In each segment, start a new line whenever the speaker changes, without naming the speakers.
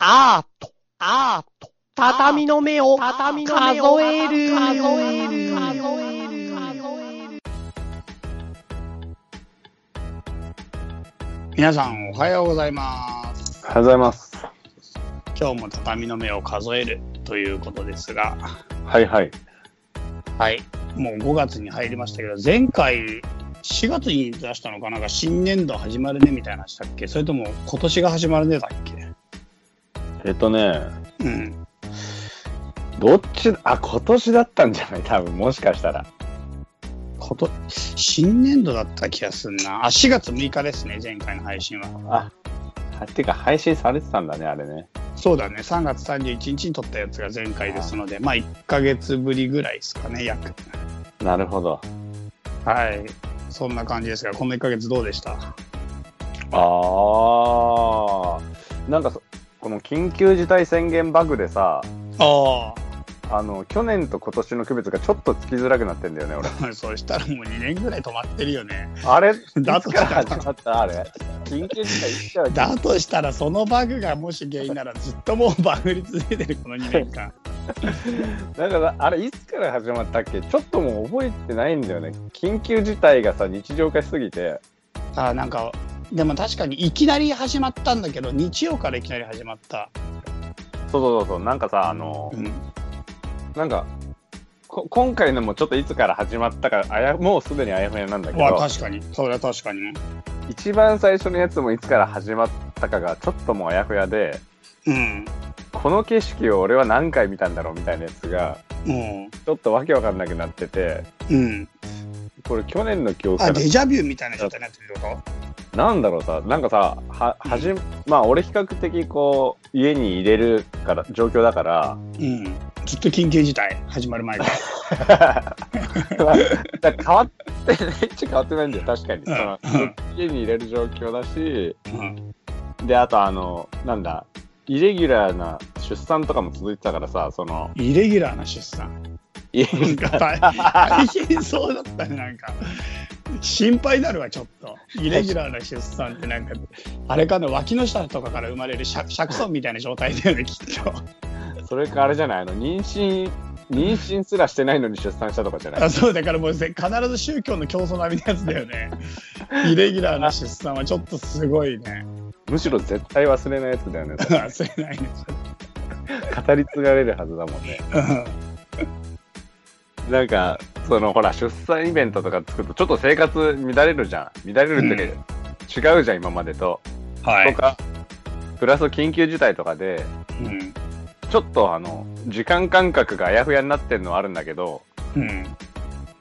アート、アート、畳の目を、畳の目を数える、数える、数える、
皆さんおはようございます。
おはようございます。
今日も畳の目を数えるということですが、
はいはい。
はい、もう5月に入りましたけど、前回4月に出したのかな？んか新年度始まるねみたいなしたっけ？それとも今年が始まるねだっけ？
えっとね、
うん。
どっち、あ、今年だったんじゃない？多分、もしかしたら。
こと新年度だった気がするな。あ、4月6日ですね、前回の配信は。
あ、はてか配信されてたんだね、あれね。
そうだね、3月31日に撮ったやつが前回ですので、まあ1ヶ月ぶりぐらいですかね、約。
なるほど。
はい。そんな感じですが、この1ヶ月どうでした？
あー、なんかそ、この緊急事態宣言バグでさ、
あ
あの、去年と今年の区別がちょっとつきづらくなってんだよね、俺。
あ、そしたらもう2年ぐらい止まってるよね。
あれ、
だ
から始まった？あれ？緊急事態
だとしたら、そのバグがもし原因なら、ずっともうバグり続けてる、この2年間。
なんかあれいつから始まったっけ？ちょっともう覚えてないんだよね。緊急事態がさ、日常化しすぎて。
あなんか、でも確かにいきなり始まったんだけど、日曜からいきなり始まった。
そうそうそうそう、なんかさ、あの、
うん。
なんか、こ今回のもちょっといつから始まったか、あやもうすでにあやふやなんだけ
わ
ど、
確かに。それは確かに。
一番最初のやつもいつから始まったかがちょっともうあやふやで、
うん。
この景色を俺は何回見たんだろうみたいなやつが、
うん。
ちょっとわけわかんなくなってて、
うん。
これ去年の記憶
あ、デ、ジャビューみたいな状態になってるってこ
なんだろうさ、なんかさ、は、はじ、まあ俺比較的こう、家に入れるから、状況だから、
とうん。ずっと緊急事態始まる前 から。
まあだ変わってないっちゃ変わってないんだよ、確かに。その
うん
家に入れる状況だし、
うん。
で、あとあの、なんだ、イレギュラーな出産とかも続いてたからさ、その、
イレギュラーな出産。
い
なんか大大変そうだったね、なんか。心配になるわ、ちょっと。イレギュラーな出産ってなんか、あれかな、脇の下とかから生まれるシャシャクソンみたいな状態だよね、きっと。
それかあれじゃない、あの、妊娠、妊娠すらしてないのに出産したとかじゃない？
あそうだからもうぜ必ず宗教の競争並みのやつだよね。イレギュラーな出産はちょっとすごいね。
むしろ絶対忘れないやつだよね。
忘れないね。
語り継がれるはずだもんね。
うん
なんか、そのほら、出産イベントとか作ると、ちょっと生活乱れるじゃん。乱れるってか、違うじゃん、今までと。
はい
と。か、プラス緊急事態とかで、
うん。
ちょっとあの、時間感覚があやふやになってるのはあるんだけど、
うん。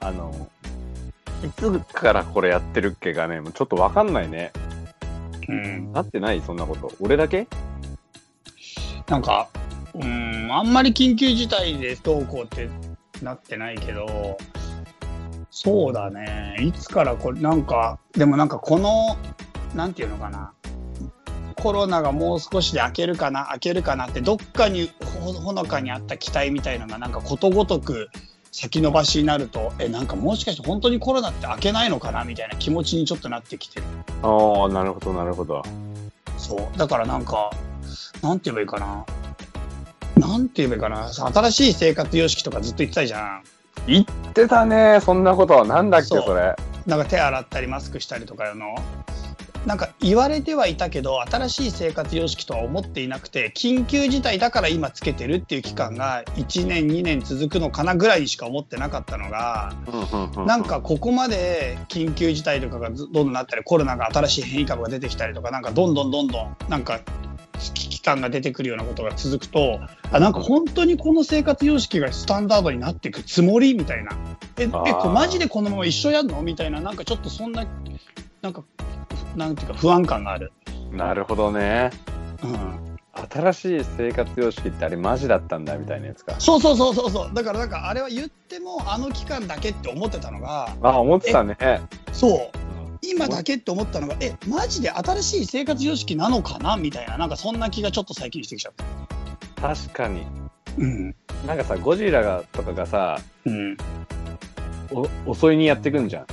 あの、いつからこれやってるっけがね、もうちょっとわかんないね。
うん。
なってない？そんなこと。俺だけ？
なんか、うん、あんまり緊急事態でどうこうってなってないけど、そうだね。いつからこれ、なんか、でもなんかこの、なんていうのかな。コロナがもう少しで明けるかな、明けるかなって、どっかにほほのかにあった期待みたいのが、なんかことごとく先延ばしになると、え、なんかもしかして本当にコロナって明けないのかなみたいな気持ちにちょっとなってきてる。
ああ、なるほど、なるほど。
そう。だからなんか、なんて言えばいいかな。なんて言えばいいかな。新しい生活様式とかずっと言ってたじゃん。
言ってたね、そんなこと。なんだっけ、
そ
れ。
なんか手洗ったりマスクしたりとかの。なんか言われてはいたけど、新しい生活様式とは思っていなくて、緊急事態だから今つけてるっていう期間が1年、2年続くのかなぐらいにしか思ってなかったのが、なんかここまで緊急事態とかがずどんどんなったりコロナが新しい変異株が出てきたりとかなんかどんどんどんどんなんか感が出てくるようなことが続くとあなんか本当にこの生活様式がスタンダードになっていくつもりみたいなええマジでこのまま一緒やんの？みたいななんかちょっとそんななんかなんていうか不安感がある。
なるほどね。
うん
新しい生活様式ってあれマジだったんだみたいなやつか。
そうそうそうそうそうだからなんかあれは言ってもあの期間だけって思ってたのが
あ、思ってたね。
そう今だけって思ったのがえマジで新しい生活様式なのかな？みたいななんかそんな気がちょっと最近してきちゃった。
確かに。
うん
なんかさ、ゴジラがとかがさ、
うん
お襲いにやってくんじゃん。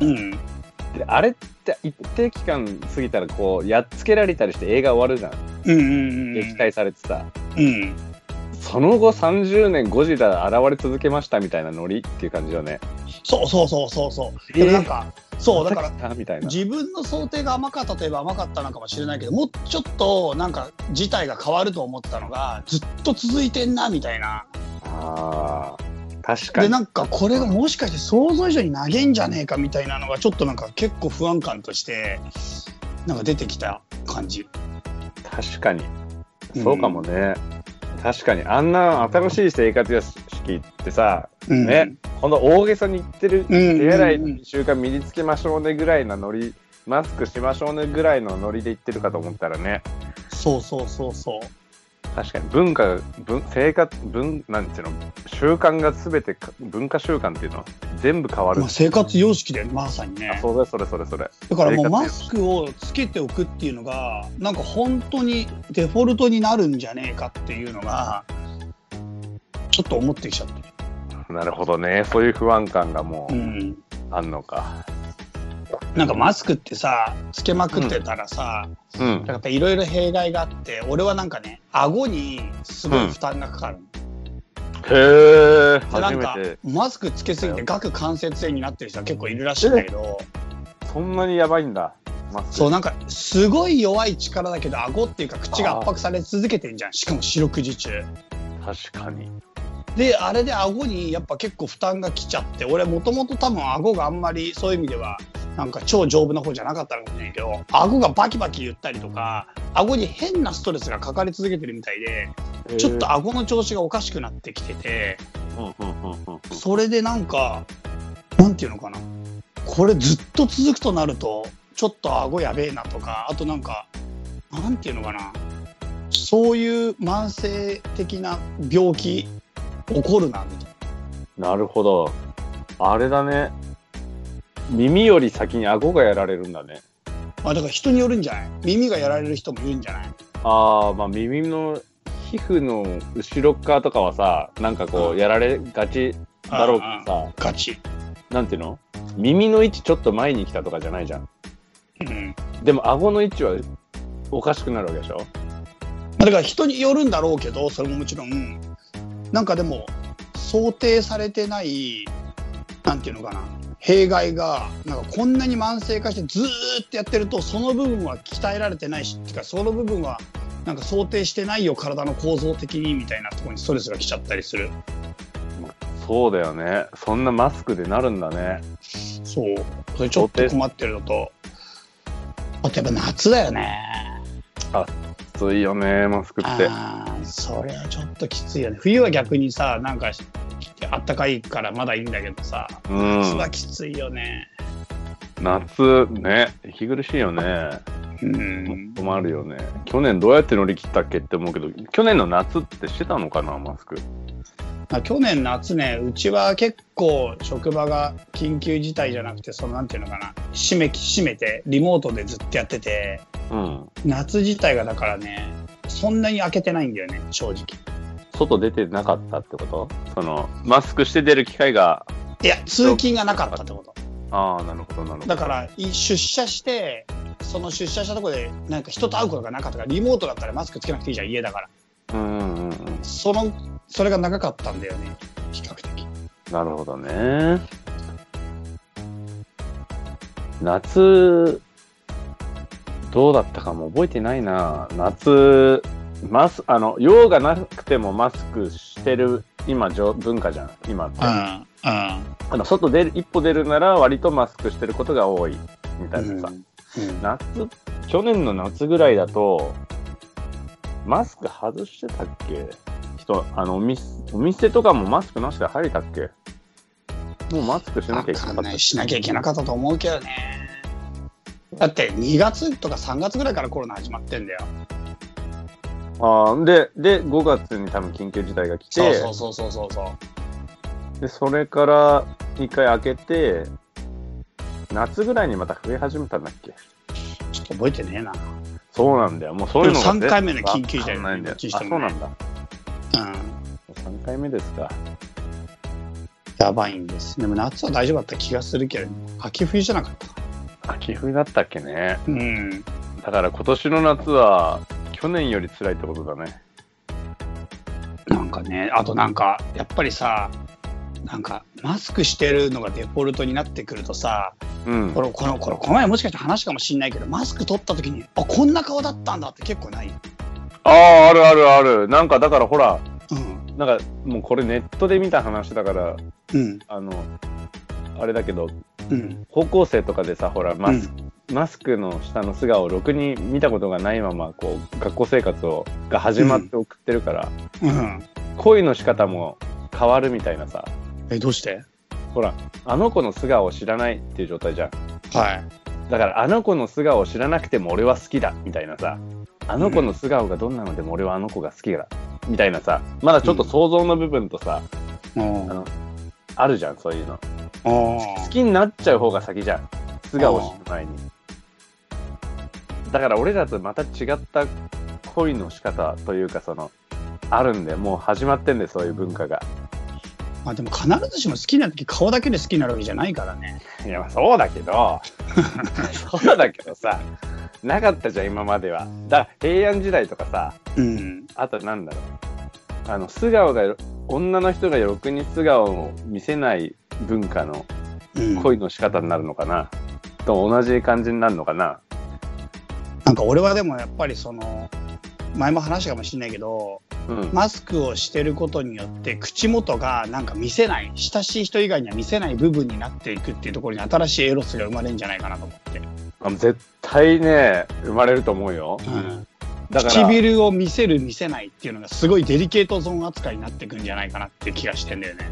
うん
で、あれって一定期間過ぎたらこう、やっつけられたりして映画終わるじゃん。
うんうんうん。
撃退されてさ、
うん。
その後30年ゴジラ現れ続けましたみたいなノリっていう感じよね。
そうそうそうそうそう。
えー
でもなんか、そう、だから。自分の想定が甘かったといえば甘かったのかもしれないけど、もうちょっとなんか事態が変わると思ってたのが、ずっと続いてんな、みたいな。
ああ、確か
で、
に。
なんかこれがもしかして想像以上に投げんじゃねえかみたいなのが、ちょっとなんか結構不安感として、なんか出てきた感じ。
確かに。そうかもね。確かに。あんな新しい生活様式ってさ、
うん。
ね、この大げさに言ってる、
うん
手洗い習慣身につけましょうねぐらいのノリ、マスクしましょうねぐらいのノリで言ってるかと思ったらね、
そうそうそうそう。
確かに文化が、文生活、文、なんていうの、習慣がすべてか、文化習慣っていうのは全部変わる。
まあ、生活様式でまさにね
あ。そうだ、それそれそれ。
だからもうマスクをつけておくっていうのが、なんか本当にデフォルトになるんじゃねえかっていうのが、ちょっと思ってきちゃって。
なるほどね。そういう不安感がも
う。
うんあんのか。
なんかマスクってさ、つけまくってたらさ、
うん。
やっぱいろいろ弊害があって、俺はなんかね、顎にすごい負担がかかる。
へえ、
でなんか
初めて。
マスクつけすぎて顎関節炎になってる人は結構いるらしいんだけど、
そんなにやばいんだ。
そうなんかすごい弱い力だけど顎っていうか口が圧迫され続けてんじゃんしかも四六時中
確かに。
であれで顎にやっぱ結構負担がきちゃって俺もともと多分顎があんまりそういう意味ではなんか超丈夫な方じゃなかったのかもしれないけど顎がバキバキ言ったりとか顎に変なストレスがかかり続けてるみたいでちょっと顎の調子がおかしくなってきててそれでなんかなんていうのかな。これずっと続くとなるとちょっと顎やべえなとかあとなんかなんていうのかな。そういう慢性的な病気起こるなみたいな。
なるほど。あれだね。耳より先に顎がやられるんだね。
まあだから人によるんじゃない？耳がやられる人もいるんじゃない？
ああ、まあ耳の皮膚の後ろ側とかはさ、なんかこ
う
うやられがちだろうけどさ、
ガチ。
なんていうの？耳の位置ちょっと前に来たとかじゃないじゃん。
うん。
でも顎の位置はおかしくなるわけでしょ？
まあだから人によるんだろうけど、それももちろん、なんかでも、想定されてない、なんていうのかな、弊害が、なんかこんなに慢性化してずーっとやってると、その部分は鍛えられてないし、っていうか、その部分は、なんか想定してないよ、体の構造的にみたいなところにストレスが来ちゃったりする。
そうだよね。そんなマスクでなるんだね。
そう。それちょっと困ってるのと、あとやっぱ夏だよね。
きついよね、マスクって。
ああ、それはちょっときついよね。冬は逆にさ、なんか、あったかいからまだいいんだけどさ、
うん
夏はきついよね。
夏ね、息苦しいよね。
うん。
困るよね。去年どうやって乗り切ったっけって思うけど、去年の夏ってしてたのかな、マスク。
まあ、去年夏ね、うちは結構職場が緊急事態じゃなくて、そのなんていうのかな、閉め、閉めて、リモートでずっとやってて、
うん。
夏自体がだからね、そんなに開けてないんだよね、正直。
外出てなかったってこと？その、マスクして出る機会が、
いや、通勤がなかったってこと。
ああ、なるほど、なるほど。
だから、い出社して、その出社したところで、なんか人と会うことがなかったから、リモートだったらマスクつけなくていいじゃん、家だから。
うんうんうんうん。
その、それが長かったんだよね、比較的。
なるほどね。夏、どうだったかも覚えてないな。夏、マス、あの、用がなくてもマスクしてる、今、じょ文化じゃん、今って。
うん、うん。
あの外出る、一歩出るなら割とマスクしてることが多い、みたいなさ。
うん
夏、去年の夏ぐらいだと、マスク外してたっけ？人、あの、お店、お店とかもマスクなしで入れたっけ？もうマスクしなきゃいけなかった
わかんないしなきゃいけなかったと思うけどね。だって2月とか3月ぐらいからコロナ始まってんだよ。
ああ、で、で、5月に多分緊急事態が来て、
そうそうそうそうそうそう。
で、それから一回開けて、夏ぐらいにまた増え始めたんだっけ？
ちょっと覚えてねえな。
そうなんだよ。もうそういうのが
でも三回目の緊急事態
わかんないんだよ。そうなんだ。
うん。
3回目ですか？
やばいんです。でも夏は大丈夫だった気がするけど、秋冬じゃなかったか
秋冬だったっけね。
な。うん。
だから今年の夏は、去年より辛いってことだね。
なんかね、あとなんか、やっぱりさ、なんか、マスクしてるのがデフォルトになってくるとさ、
うん
こ。の、この、この、この前もしかして話かもしんないけど、マスク取った時に、あ、こんな顔だったんだって結構ない？
ああ、あるあるある。なんかだからほら、
うん。
なんかもうこれネットで見た話だから、
うん。
あの、あれだけど、
うん。
高校生とかでさ、ほら、マス,、マスクの下の素顔をろくに見たことがないまま、こう、学校生活をが始まって送ってるから、
うん。
恋の仕方も変わるみたいなさ、
え、どうして？
ほら、あの子の素顔を知らないっていう状態じゃん。
はい。
だから、あの子の素顔を知らなくても俺は好きだみたいなさ、あの子の素顔がどんなのでも俺はあの子が好きだみたいなさ、まだちょっと想像の部分とさ、
うん。
あのあるじゃん、そういうの。
あ
好きになっちゃう方が先じゃん。素顔を知る前に。だから俺らとまた違った恋の仕方というか、その、あるんで、もう始まってんで、そういう文化が。
まあでも必ずしも好きな時顔だけで好きになるわけじゃないからね。
いや、まあそうだけど、そうだけどさ、なかったじゃん、今までは。だ平安時代とかさ、
うん。
あとなんだろう。あの、素顔が、女の人がろくに素顔を見せない文化の
うん、
恋の仕方になるのかな、と同じ感じになるのかな
なんか俺はでもやっぱりその前も話したかもしれないけど
うん。
マスクをしてることによって口元がなんか見せない親しい人以外には見せない部分になっていくっていうところに新しいエロスが生まれるんじゃないかなと思って、
あ絶対ね、生まれると思うよ。
うん、
だから、
唇を見せる見せないっていうのがすごいデリケートゾーン扱いになってくるんじゃないかなって気がしてんだよね。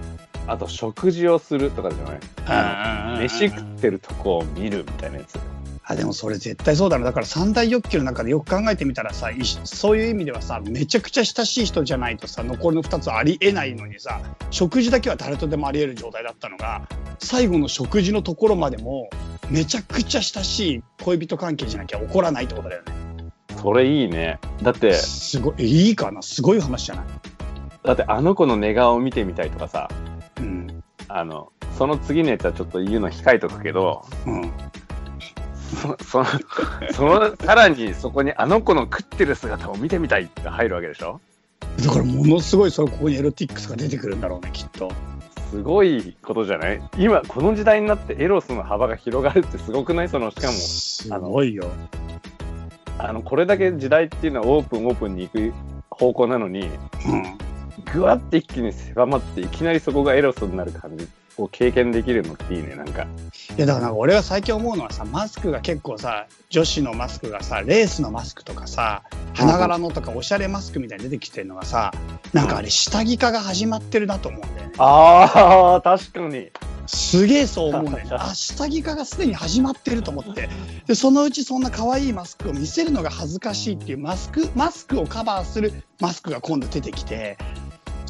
あと食事をするとかじゃない？
うん
飯食ってるとこを見るみたいなやつ。
あでもそれ絶対そうだなだから三大欲求の中でよく考えてみたらさいそういう意味ではさめちゃくちゃ親しい人じゃないとさ残りの2つありえないのにさ食事だけは誰とでもありえる状態だったのが最後の食事のところまでもめちゃくちゃ親しい恋人関係じゃなきゃ起こらないってことだよね。
それいいね。だって、
すごいえいいかな？すごい話じゃない？
だってあの子の寝顔を見てみたいとかさ、
うん
あの、その次のやつはちょっと言うの控えとくけど、
うん
そその、その、さらにそこにあの子の食ってる姿を見てみたいって入るわけでしょ？
だからものすごいそここにエロティックスが出てくるんだろうねきっと。
すごいことじゃない？今、この時代になってエロスの幅が広がるってすごくない？その、しかも、
すごいよ。
あの、これだけ時代っていうのはオープンオープンに行く方向なのに、
うん。
ぐわって一気に狭まって、いきなりそこがエロスになる感じを経験できるのっていいね、なんか。
いやだからなんか俺が最近思うのはさマスクが結構さ女子のマスクがさレースのマスクとかさ花柄のとかおしゃれマスクみたいに出てきてるのがさなんかあれ下着化が始まってるなと思うんだよね
ああ、確かに。
すげえそう思うね あ下着化がすでに始まってると思ってでそのうちそんな可愛いマスクを見せるのが恥ずかしいっていうマスクマスクをカバーするマスクが今度出てきて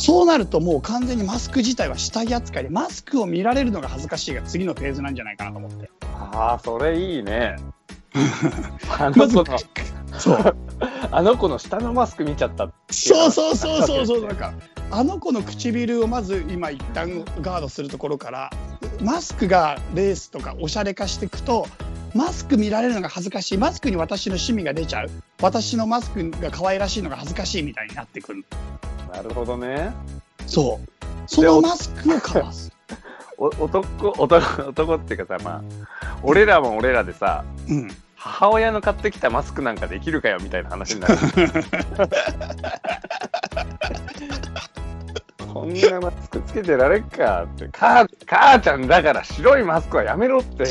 そうなるともう完全にマスク自体は下着扱いでマスクを見られるのが恥ずかしいが次のフェーズなんじゃないかなと思って。
ああ、それいいね。あの子の、
そう。
あの子の下のマスク見ちゃった
そうそうそうそうそうなんかあの子の唇をまず今一旦ガードするところからマスクがレースとかおしゃれ化していくとマスク見られるのが恥ずかしい。マスクに私の趣味が出ちゃう。私のマスクが可愛らしいのが恥ずかしいみたいになってくる
なるほどね。
そうそのマスクをカバーす
お男、男、男っていうかさ、まあ、俺らも俺らでさ、
る、うん、
母親の買ってきたマスクなんかできるかよみたいな話になる。こんなマスクつけてられっかって、母母ちゃんだから白いマスクはやめろって。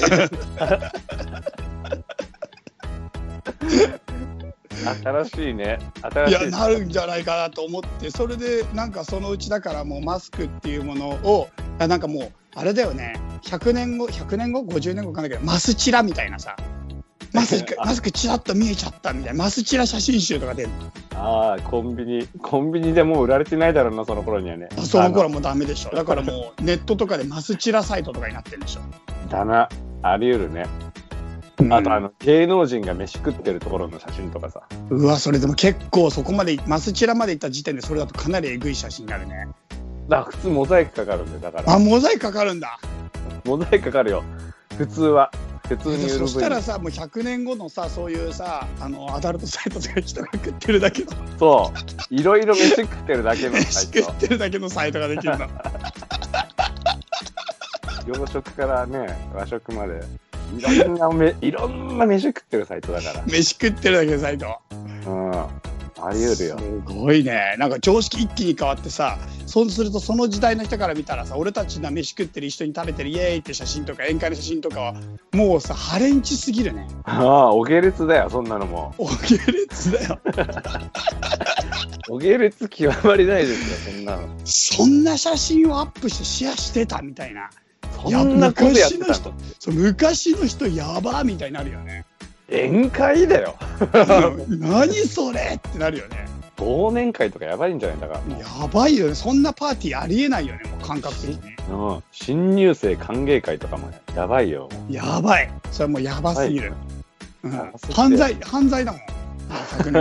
新しいね。新
い
しい。
やなるんじゃないかなと思ってそれでなんかそのうちだからもうマスクっていうものをあなんかもうあれだよね100年後100年後？50年後かんないけどマスチラみたいなさ マスクマスクチラッと見えちゃったみたいなマスチラ写真集とか出る
ああ、コンビニ、コンビニでもう売られてないだろうな、その頃にはね。
のその頃はもうダメでしょだからもうネットとかでマスチラサイトとかになってるでしょ、
だな。あり得るね。あと、あの、芸能人が飯食ってるところの写真とかさ。
うわそれでも結構そこまでマスチラまで行った時点でそれだとかなりえぐい写真になるね。
だから普通モザイクかかるんだよ、だから。
あモザイクかかるんだ。
モザイクかかるよ。普通は。普通に
そしたらさもう100年後のさそういうさあのアダルトサイトとか人が食ってるだけの。
そう。いろいろ飯食ってるだけのサ
飯
イ
食ってるだけのサイトができるの。
ト洋食からね和食までいろんなめいろんな飯食ってるサイトだか
飯食ってるだけのサイト？
らうん。あり得るよ。
すごいね。なんか常識一気に変わってさそうするとその時代の人から見たらさ俺たちが飯食ってる一緒に食べてるイエーイって写真とか宴会の写真とかはもうさハレンチすぎるね。
ああお下劣だよそんなのも。
お下劣だよ。
お下劣極まりないですよそんなの。
そんな写真をアップしてシェアしてたみたいな
そんなことやってたの。
昔の人そう昔の人やばみたいになるよね。
宴会だよ。
何それってなるよね。
忘年会とかやばいんじゃない？んだから
やばいよね。そんなパーティーありえないよねもう感覚的に。
うん、新入生歓迎会とかもやばいよ。
やばい。それはもうやばすぎる、うん。犯罪犯罪だもん。100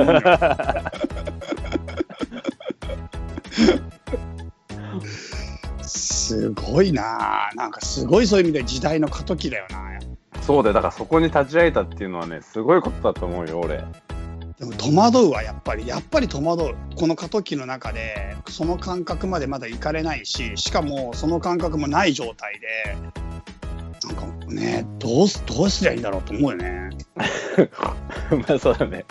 年すごいなあなんかすごいそういう意味で時代の過渡期だよな
そうだよ、だからそこに立ち会えたっていうのはね、すごいことだと思うよ、俺。
でも戸惑うわやっぱりやっぱり戸惑うこの過渡期の中でその感覚までまだ行かれないししかもその感覚もない状態でなんかねどうすどうすりゃいいんだろうと思うよね
まあそうだね。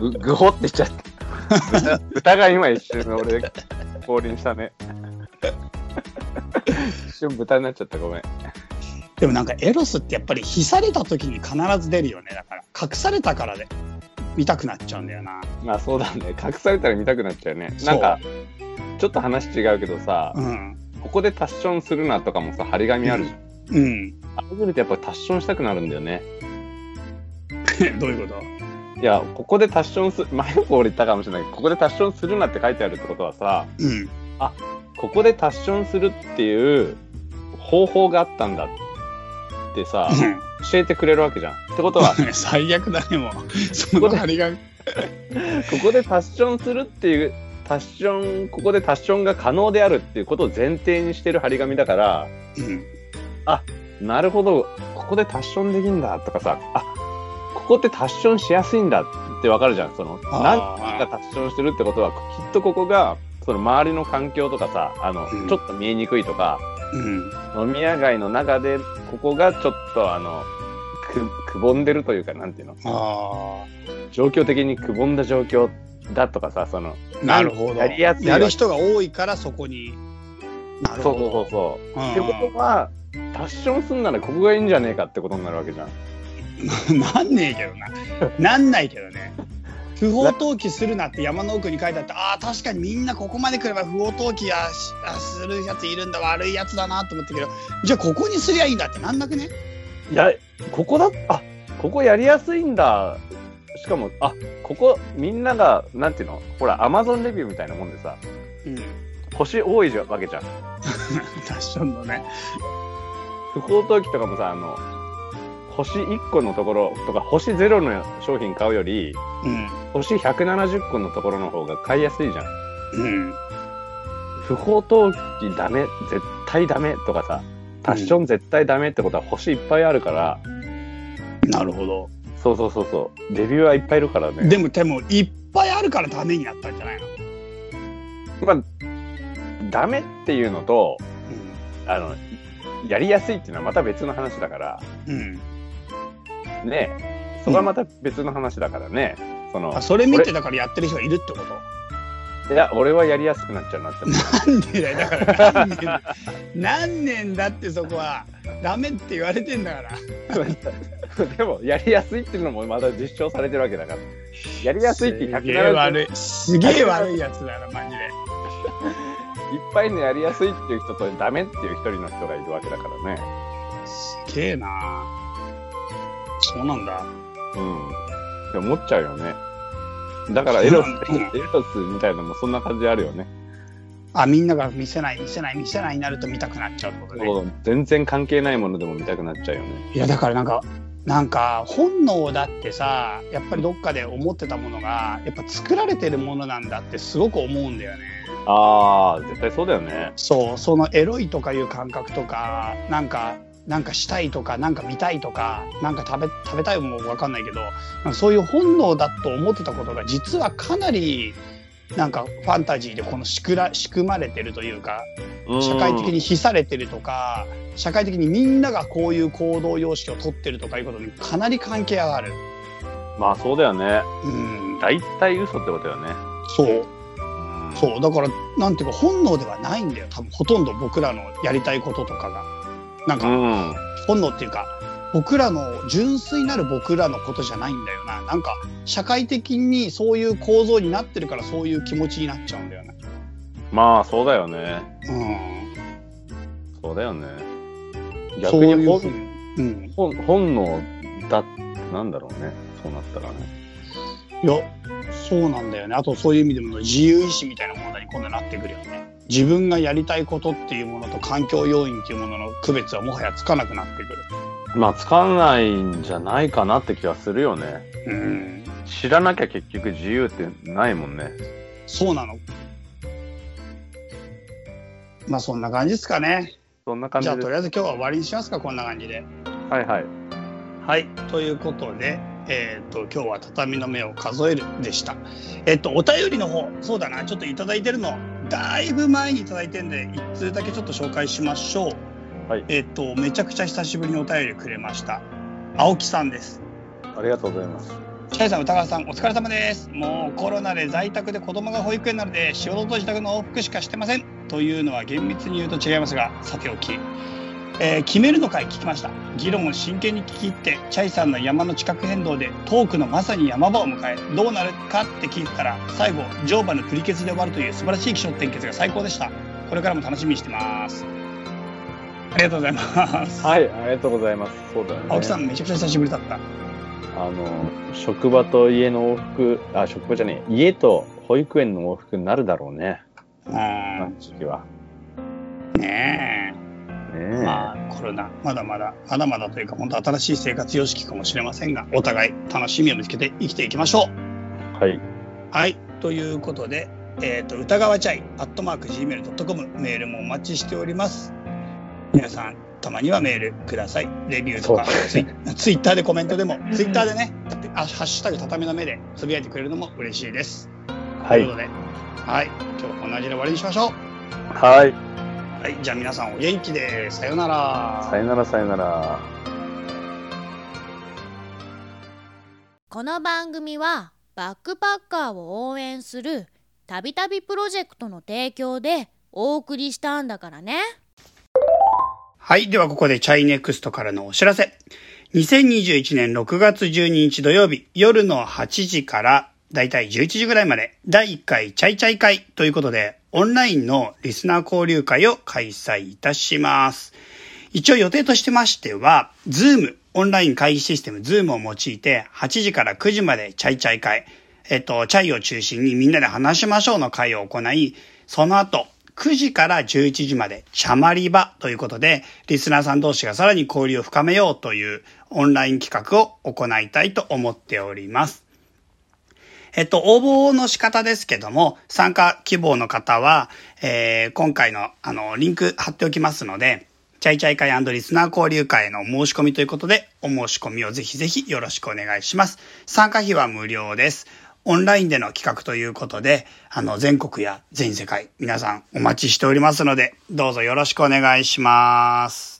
ぐ、ぐほってしちゃった。豚豚が今一瞬俺、降臨したね。一瞬豚になっちゃった、ごめん。
でもなんかエロスってやっぱり干された時に必ず出るよねだから隠されたからで見たくなっちゃうんだよな
まあそうだね。隠されたら見たくなっちゃうね。なんか、ちょっと話違うけどさ、
うん
ここでタッションするなとかもさ、張り紙あるじゃん。
うん
あれ見るとやっぱタッションしたくなるんだよね。
どういうこと？
いや、ここでタッションす、前も俺言ったかもしれないけど、ここでタッションするなって書いてあるってことはさ、
うん
ここでタッションするっていう方法があったんだってさ、教えてくれるわけじゃん。ってことは、
う ん最悪だねもう。その張り紙
ここでタッションするっていう、タッション、ここでタッションが可能であるっていうことを前提にしてる張り紙だから、
うん。
なるほど、ここでタッションできんだとかさ、あ、ここってタッションしやすいんだってわかるじゃん。その、何がタッションしてるってことは、きっとここが、その周りの環境とかさ、あの、
うん。
ちょっと見えにくいとか、
うん
飲み屋街の中で、ここがちょっとあの、く、くぼんでるというか、なんていうの
あ
状況的にくぼんだ状況だとかさ、その、
あなるほど
やりやすいわ
やる人が多いからそこになるほど
そうそうそうそう。
うん
ってことは、タッションすんならここがいいんじゃねえかってことになるわけじゃん。
なんねえけどな。なんないけどね。不法投棄するなって山の奥に書いてあって、ああ、確かにみんなここまで来れば不法投棄やしあするやついるんだ、悪いやつだなと思ったけど、じゃあここにすりゃいいんだってなんなくね？
いや、ここだ、あ、ここやりやすいんだ。しかも、あ、ここ、みんなが、なんていうの？ほら、アマゾンレビューみたいなもんでさ、
うん。
星多いじゃわけじゃん。
ファッションのね。
不法投棄とかもさ、あの、星1個のところとか、星0の商品買うより、
うん。
星170個のところの方が買いやすいじゃん。
うん。
不法投棄ダメ、絶対ダメとかさ、タッション絶対ダメってことは星いっぱいあるから、
なるほど。
そうそうそうそう、レビューはいっぱいいるからね。
でも、でも、いっぱいあるからダメになったんじゃないの？
まあ、ダメっていうのと、あの、やりやすいっていうのはまた別の話だから、
うん。うん。
ね、そこはまた別の話だからね、その
あ、、それ見てだからやってる人がいるってこと？
いや、俺はやりやすくなっちゃうなって。
なんでだよ。だから何年、何年だってそこは。ダメって言われてんだから。
でも、やりやすいっていうのもまだ実証されてるわけだから。やりやすいって
すげえ
170
悪い。すげえ悪いやつだな、マジで。
いっぱいのやりやすいっていう人とダメっていう一人の人がいるわけだからね。
すげえなそうなんだ。
うん。って思っちゃうよね。だからエロス、
うん
エロスみたいなのもそんな感じあるよね。
あ、みんなが見せない、見せない、見せないになると見たくなっちゃうってことね。
そう全然関係ないものでも見たくなっちゃうよね。
いや、だからなんか、なんか本能だってさ、やっぱりどっかで思ってたものが、やっぱ作られてるものなんだってすごく思うんだよね。
ああ、絶対そうだよね。
そう、そのエロいとかいう感覚とか、なんか、なんかしたいとか、なんか見たいとか、なんか食べ、食べたいもわかんないけど、そういう本能だと思ってたことが、実はかなり、なんかファンタジーでこの仕組ら仕組まれてるというか、社会的に非されてるとか、社会的にみんながこういう行動様式を取ってるとかいうことにかなり関係がある。
まあそうだよね。
うん。
大体嘘ってことよね。
そう。
うん
そう。だから、なんていうか本能ではないんだよ。多分ほとんど僕らのやりたいこととかが。なんか、
うん。
本能っていうか、僕らの純粋なる僕らのことじゃないんだよな。なんか、社会的にそういう構造になってるからそういう気持ちになっちゃうんだよね。
まあそうだよね。
うん。
そうだよね。逆に本
いうふうに。うん。
本本能だってなんだろうね。そうなったらね。
いや、そうなんだよね。あとそういう意味でも自由意志みたいなものに今度なってくるよね。自分がやりたいことっていうものと環境要因っていうものの区別はもはやつかなくなってくる。
まあつかないんじゃないかなって気はするよね。
うん。
知らなきゃ結局自由ってないもんね。
そうなの。まあそんな感じですかね。
そんな感じ。
じゃあとりあえず今日は終わりにしますか、こんな感じで。
はいはい。
はい。ということで、えっ、と、今日は畳の目を数えるでした。えっ、と、お便りの方、そうだな、ちょっといただいてるの、だいぶ前にいただいてるんで、一通だけちょっと紹介しましょう。
はい
えっ、と、めちゃくちゃ久しぶりにお便りくれました。青木さんです。
ありがとうございます。
チャイさん、歌川さん、お疲れ様です。もうコロナで在宅で子供が保育園なので、仕事と自宅の往復しかしてません。というのは厳密に言うと違いますが、さておき。えー決めるの回聞きました。議論を真剣に聞き入って、チャイさんの山の地殻変動でトークのまさに山場を迎え、どうなるかって聞いてたら、最後、乗馬のプリケツで終わるという素晴らしい気象転結が最高でした。これからも楽しみにしてます。ありがとうございます。
はい、ありがとうございます。そうだよね。
青木さん、めちゃくちゃ久しぶりだった。
あの、職場と家の往復、あ、職場じゃねえ、家と保育園の往復になるだろうね。
う
あ
ん。
の時期は。
ねえ。
ねえ。
まあ、コロナ、まだまだ、まだまだというか、本当新しい生活様式かもしれませんが、お互い楽しみを見つけて生きていきましょう。
はい。
はい。ということで、えっ、と、歌川チャイ、アットマーク Gmail.com、メールもお待ちしております。皆さん、たまにはメールください。レビューとか、ツイツイッターでコメントでも、ツイッターでね、あハッシュタグ畳の目でつぶやいてくれるのも嬉しいです。
はい
というこ。とで、はい。今日はこんな感じで終わりにしましょう。
はい。
はい。じゃあ皆さんお元気で、さようなら。
さよならさよなら。
この番組はバックパッカーを応援するたびたびプロジェクトの提供でお送りしたんだからね。
はい。では、ここでチャイネクストからのお知らせ。2021年6月12日土曜日、夜の8時から、だいたい11時ぐらいまで、第1回チャイチャイ会ということで、オンラインのリスナー交流会を開催いたします。一応予定としてましては、ズーム、オンライン会議システムズームを用いて、8時から9時までチャイチャイ会、えっと、チャイを中心にみんなで話しましょうの会を行い、その後、9時から11時まで、チャマリバということで、リスナーさん同士がさらに交流を深めようというオンライン企画を行いたいと思っております。えっと、応募の仕方ですけども、参加希望の方は、えー今回の、あの、リンク貼っておきますので、チャイチャイ会リスナー交流会の申し込みということで、お申し込みをぜひぜひよろしくお願いします。参加費は無料です。オンラインでの企画ということで、あの、全国や全世界、皆さんお待ちしておりますので、どうぞよろしくお願いします。